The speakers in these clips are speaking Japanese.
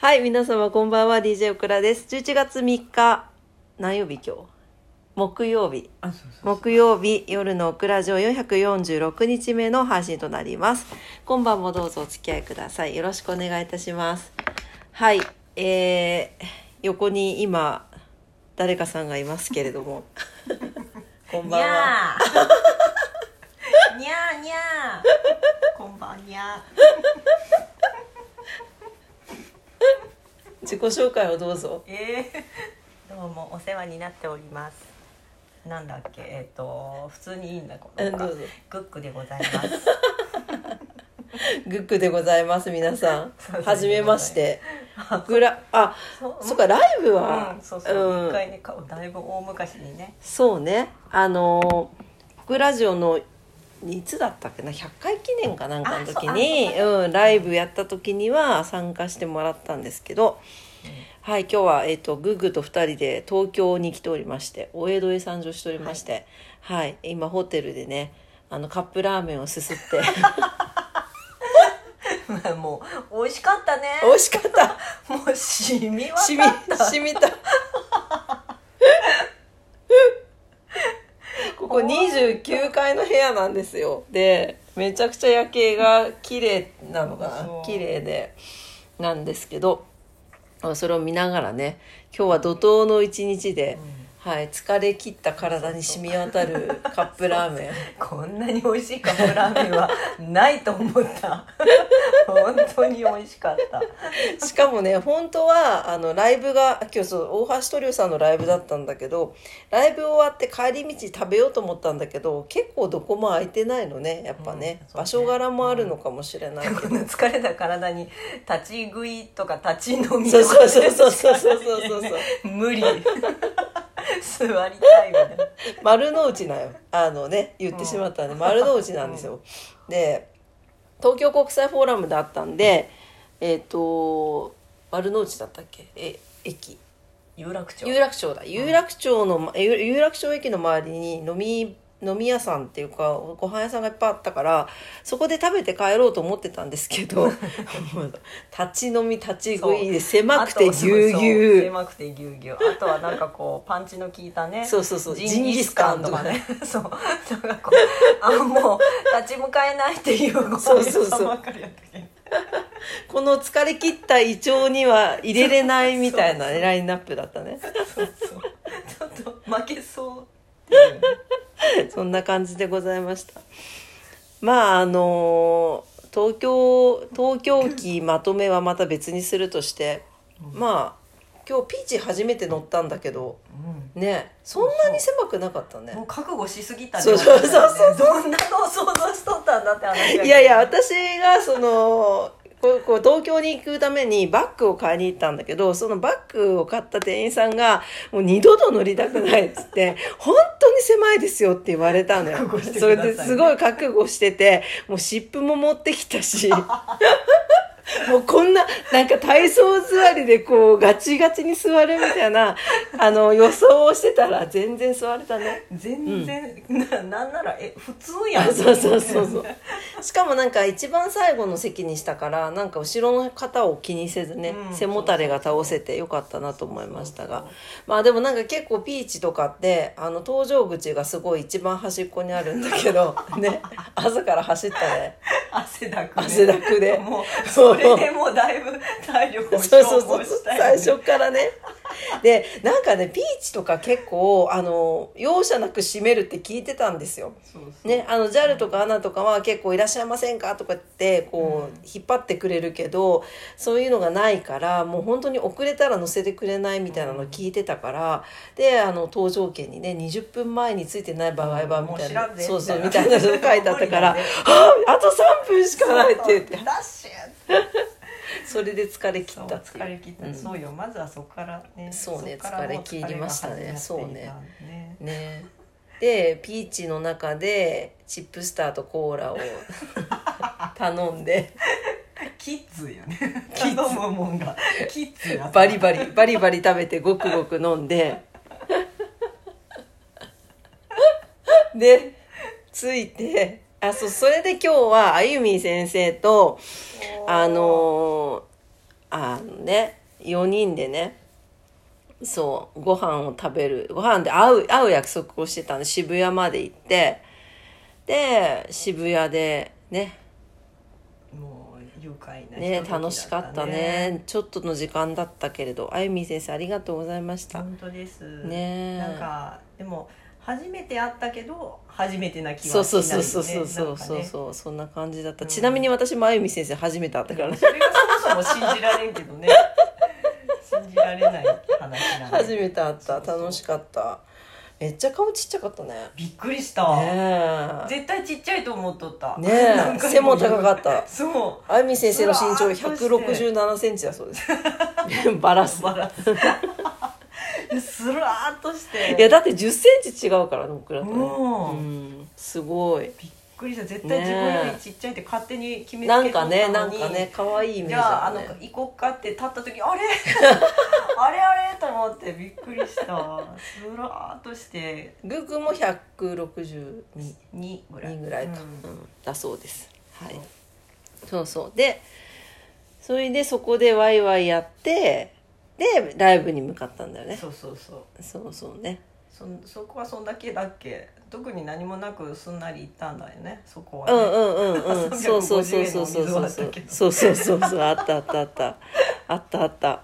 はい、皆様こんばんは、DJ オクラです。11月3日、何曜日今日？木曜日。あそうそう木曜日夜のオクラジオ446日目の配信となります。今晩もどうぞお付き合いください。よろしくお願いいたします。はい、えー、横に今、誰かさんがいますけれども。こんばんは。にゃーにゃーこんばんにゃ自己紹介をどうぞ。えー、どうもお世話になっております。なんだっけ？えっ、と普通にいいんだ。このぞ。グックでございます。グックでございます、皆さん。はじめまして。グラ、あ、そっか、ライブは、うんそうそう、うん。一回ね顔だいぶ大昔にね。そうね。あの僕ラジオのいつだったっけな？100回記念かなんかの時にううん、ライブやった時には参加してもらったんですけど、はい今日は、えっとグッグと2人で東京に来ておりましてお江戸へ参上しておりまして、はい今ホテルでねあのカップラーメンをすすって。まあもう美味しかったね。美味しかった。もう染み渡しみったしみたここ29階の部屋なんですよ。でめちゃくちゃ夜景が綺麗なのかな。綺麗でなんですけどあそれを見ながらね今日は怒涛の一日で、はい、疲れ切った体に染み渡るカップラーメン。こんなに美味しいカップラーメンはないと思った。本当に美味しかった。しかもね本当はあのライブが今日そう大橋トリオさんのライブだったんだけどライブ終わって帰り道食べようと思ったんだけど結構どこも空いてないのねやっぱね,、うん場所柄もあるのかもしれないけど、この 疲れた体に立ち食いとか立ち飲みそうとかそうそうそうそうそうそうそう。無理座りたいみたいな。丸の内なよ。あのね言ってしまったん。で、丸の内なんですよ、で東京国際フォーラムであったんでえっ、と丸の内だったっけ？え駅。有楽町。有楽町だ。有楽町の、有有楽町駅の周りに飲み飲み屋さんっていうかご飯屋さんがいっぱいあったからそこで食べて帰ろうと思ってたんですけど 立ち飲み立ち食いで狭くてぎゅうぎゅう。狭くてぎゅうぎゅう。あとはなんかこうパンチの効いたねそうそうそうジンギスカンとかね。そう。なんかこうあもう立ち向かえないっていうご飯そうそうそうばっかりやったけど。この疲れ切った胃腸には入れれないみたいなねラインナップだったね。そうそう。ちょっと負けそうっていう。ね そんな感じでございました。まああの東京東京機まとめはまた別にするとして、まあ今日ピーチ初めて乗ったんだけどねそんなに狭くなかったね。もう覚悟しすぎたね。そうそうそうそう。どんなのを想像しとったんだって話いやいや私がそのこうこう東京に行くためにバッグを買いに行ったんだけどそのバッグを買った店員さんが「もう二度と乗りたくない」っつって「本当に狭いですよ」って言われたのよ。覚悟してくそれですごい覚悟しててもう湿布も持ってきたし もうこんななんか体操座りでこうガチガチに座るみたいなあの予想をしてたら全然座れたね。全然、ななんならえ普通やん。あそうそうそうそう。しかもなんか一番最後の席にしたからなんか後ろの方を気にせずね、うん。背もたれが倒せてよかったなと思いましたが。まあでもなんか結構ピーチとかってあの搭乗口がすごい一番端っこにあるんだけどね。朝から走ったね。汗だくで。汗だくで。もうそれでもうだいぶ体力を消耗したよ、最ね、初からね。でなんかねピーチとか結構あの容赦なく閉めるって聞いてたんですよ。ね、あの JAL とか ANA とかは結構「いらっしゃいませんか?」とかってこう引っ張ってくれるけどそういうのがないからもう本当に遅れたら乗せてくれないみたいなの聞いてたからであの搭乗券にね20分前についてない場合はみたいなもうんでそうそうみみたいなの書いてあったから「無理だねはああと3分しかない」って言ってそれで疲れ切そうったって疲れ切った、うん。そうよ。まずはそこからね。そうね疲れ切りましたね。疲れが始まっていたんで。ね。ねでピーチの中でチップスターとコーラを 頼んで。キッズよね。頼むもんが。キッズバリバリバリバリ食べてごくごく飲んで。でついて。あそうそれで今日はあゆみ先生とあのーあのね4人でねそうご飯を食べるご飯で会う会う約束をしてたんで渋谷まで行ってで渋谷でねもう愉快なねひとときだ楽しかったね。ちょっとの時間だったけれど。あゆみ先生ありがとうございました。本当です。ねえ。なんかでも初めて会ったけど初めてな気そうはしないそうよねそうそうそうそうなんかね。そうそんな感じだった、うん。ちなみに私もあゆみ先生初めて会ったからねそれがそもそも信じられんけどね。信じられない話な初めて会った。そうそう楽しかった。めっちゃ顔ちっちゃかったね。びっくりした、ね絶対ちっちゃいと思っとった。え。ねえ背も高かった。そあゆみ先生の身長うわーっとして。167センチだそうです。バラす。うバランススラーっとして。いやだって1 0センチ違うからね僕らとね。う。んうん。すごい。びっくりした。絶対自分よりちっちゃいって勝手に決めつなんけたのに。かねなんかね可愛いイメージじゃああの行こっかって立った時あれ？あれあれ？と思ってびっくりした。スラーっとして。グーグーも162 2ぐらい。ぐらいか、うん。うん。だそうです。はい。そうそう。でそれでそこでワイワイやってでライブに向かったんだよね。そうそうそう。そうそうね。そそこはそんだけだっけ？特に何もなくすんなり行ったんだよね。そこはね、うんうんうんうん。350そうそうそうそうそうそうそうそうそうそうあったあったあったあったあった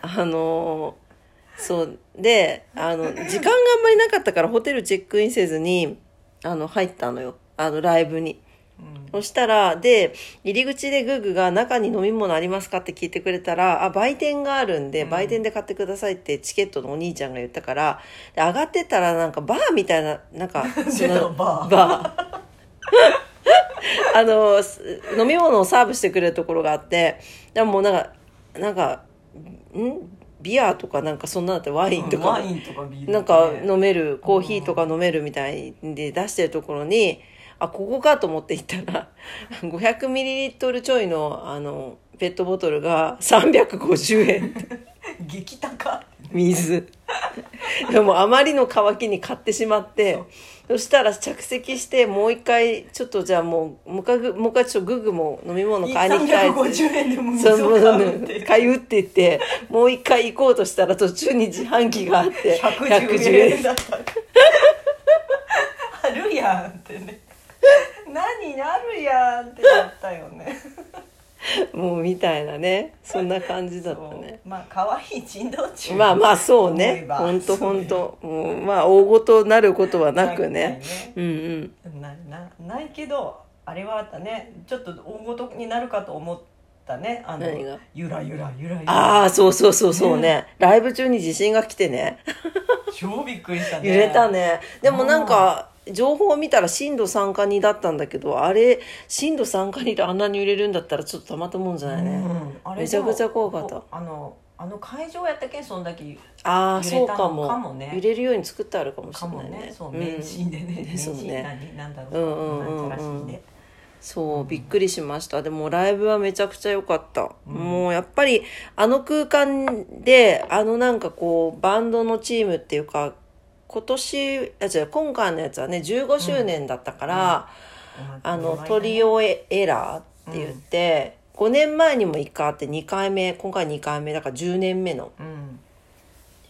あのーそうであの時間があんまりなかったからホテルチェックインせずにあの入ったのよあのライブにうんそしたら、で、入り口でグーグーが中に飲み物ありますか？って聞いてくれたら、あ、売店があるんで、うん。売店で買ってくださいってチケットのお兄ちゃんが言ったから、で上がってったらなんかバーみたいな、なんか、そのバー。バー。あの、す飲み物をサーブしてくれるところがあって、でももうなんか、なんか、ん？ビアとかなんかそんなのってワインとか、ワインとかビールとなんかね飲めるコーヒーとか飲めるみたいで出してるところにあここかと思って行ったら 500ml ちょいのあのペットボトルが350円激高。水。でもあまりの乾きに買ってしまってそしたら着席してもう一回ちょっとじゃあもうもう一回ぐもう一回ちょっとググも飲み物買いに行きたいって。350円でも水を買うう。って買うって言ってもう一回行こうとしたら途中に自販機があって110 110円円だった。あるやんってね何あるやんってなったよね。もうみたいなね。そんな感じだったね。まあ可愛い珍道中。まあまあそう思ねえば。ほんとそうねほんと。もうまあ大ごとなることはなくね。うんうん。ななないけどあれはあったね。ちょっと大ごとになるかと思ったね。あのゆらゆらゆらゆら。ああそうそうそうそうね。ライブ中に地震が来てね。超びっくりしたね。揺れたね。でもなんか情報を見たら震度3か2だったんだけどあれ震度3か2であんなに揺れるんだったらちょっとたまったもんじゃないね、うんあれめちゃくちゃ怖かった。あのあの会場やったけんそんだけああ揺れたのかもかも。ね揺れるように作ってあるかもしれないね。ね。そううん。免震でね免震そうね。何なんだろうんうんうんうんなんちゃらしいでそうびっくりしました。でもライブはめちゃくちゃ良かった、うん。もうやっぱりあの空間であのなんかこうバンドのチームっていうか今年あ違う今回のやつはね15周年だったから、あのトリオエラーって言って、5年前にも1回あって2回目今回2回目だから10年目の。うん。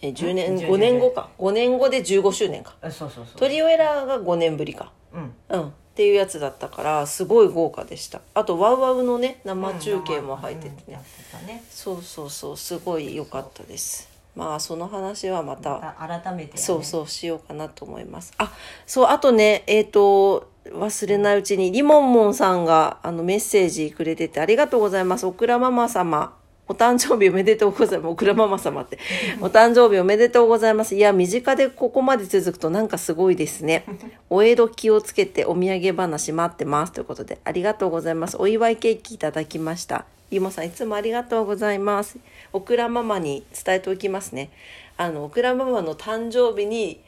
え10年うん5年後か。5年後で15周年か。あそうそうそう。トリオエラーが5年ぶりか。うん。うん。っていうやつだったからすごい豪華でした。あとワウワウのね生中継も入っててね、うん。ねそうそうそうすごい良かったですまあその話はまたまた改めてやねそうそうしようかなと思いますあそうあとねえっ、と忘れないうちにリモンモンさんがあのメッセージくれててありがとうございますオクラママ様お誕生日おめでとうございます。オクラママ様って。お誕生日おめでとうございます。いや、身近でここまで続くとなんかすごいですね。お江戸気をつけてお土産話待ってます。ということで、ありがとうございます。お祝いケーキいただきました。リモさん、いつもありがとうございます。オクラママに伝えておきますね。あの、オクラママの誕生日に、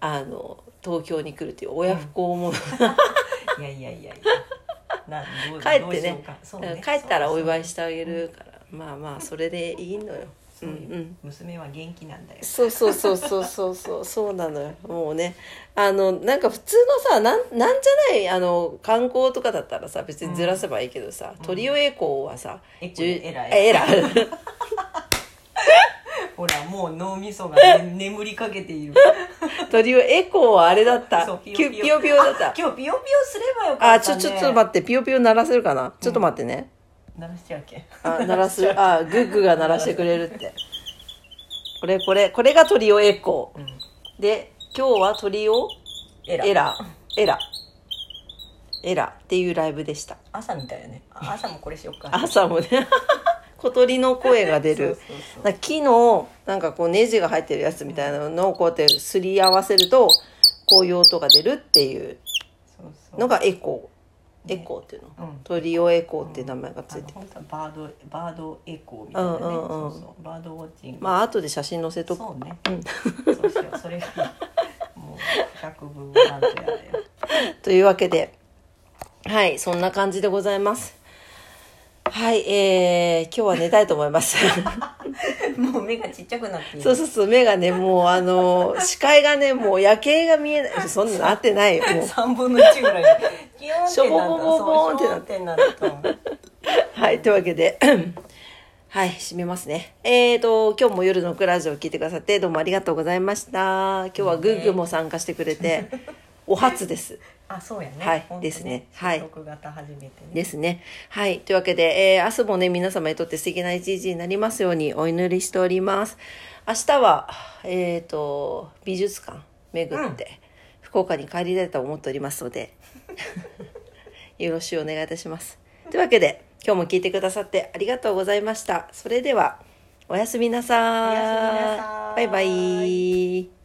あの、東京に来るという親不孝も、いやいやいやいや。帰ってね。ね。帰ったらお祝いししてあげるから、まあまあ、それでいいのよ。そういう、うんうん。娘は元気なんだよ。そうそうそうそうそう。そ うそうなのよ。もうね。あのなんか普通のさなんなんじゃないあの観光とかだったらさ別にずらせばいいけどさ、トリオエコーはさ、エコじゅエラえエラ ほらもう脳みそが、ね、眠りかけている。トリオエコーはあれだった。ピヨピヨ。だった。今日ピヨピヨすればよかあった、ね、ちょちょっと待って。ピヨピヨ鳴らせるかな？ちょっと待ってね、鳴らしちゃうっけあ鳴らす？あグッグが鳴らしてくれるって。これこれこれがトリオエコー。うん。で今日はトリオエラ。エラ。エラ。エラ。っていうライブでした。朝みたいよね。あ朝もこれしよっか。朝もね。小鳥の声が出る。そ木のなんかこうネジが入ってるやつみたいなのをこうやってすり合わせるとこういう音が出るっていう。のがエコーエコーっていうの、うん。トリオエコーっていう名前がついてる、あの本当はバードバードエコーみたいなね、うんうんうん。そうそう。バードウォッチング。まあ後で写真載せとく。そうね、そうしよう。それがもう百分ボランティアだよ。というわけで。はいそんな感じでございます。はいえー、今日は寝たいと思います もう目がちっちゃくなってそうそうそう目がねもうあの 視界がねもう夜景が見えない。そんななってないよ。もう。3分の1ぐらい。しょぼぼぼぼーんってなっってなったはい、というわけで、はい、締めますね。えーと、今日も夜のクラジオを聞いてくださって、どうもありがとうございました。今日はグッグも参加してくれて、お初です。あそうやねはいほんとですねはい収録型初めてねですね。はい。というわけで、えー明日もね、皆様にとって素敵な一日になりますようにお祈りしております。明日は、えっ、と、美術館巡って、福岡に帰りたいと思っておりますので、よろしくお願いいたします。というわけで、今日も聞いてくださってありがとうございました。それでは、おやすみなさおやすみなさいバイバイ。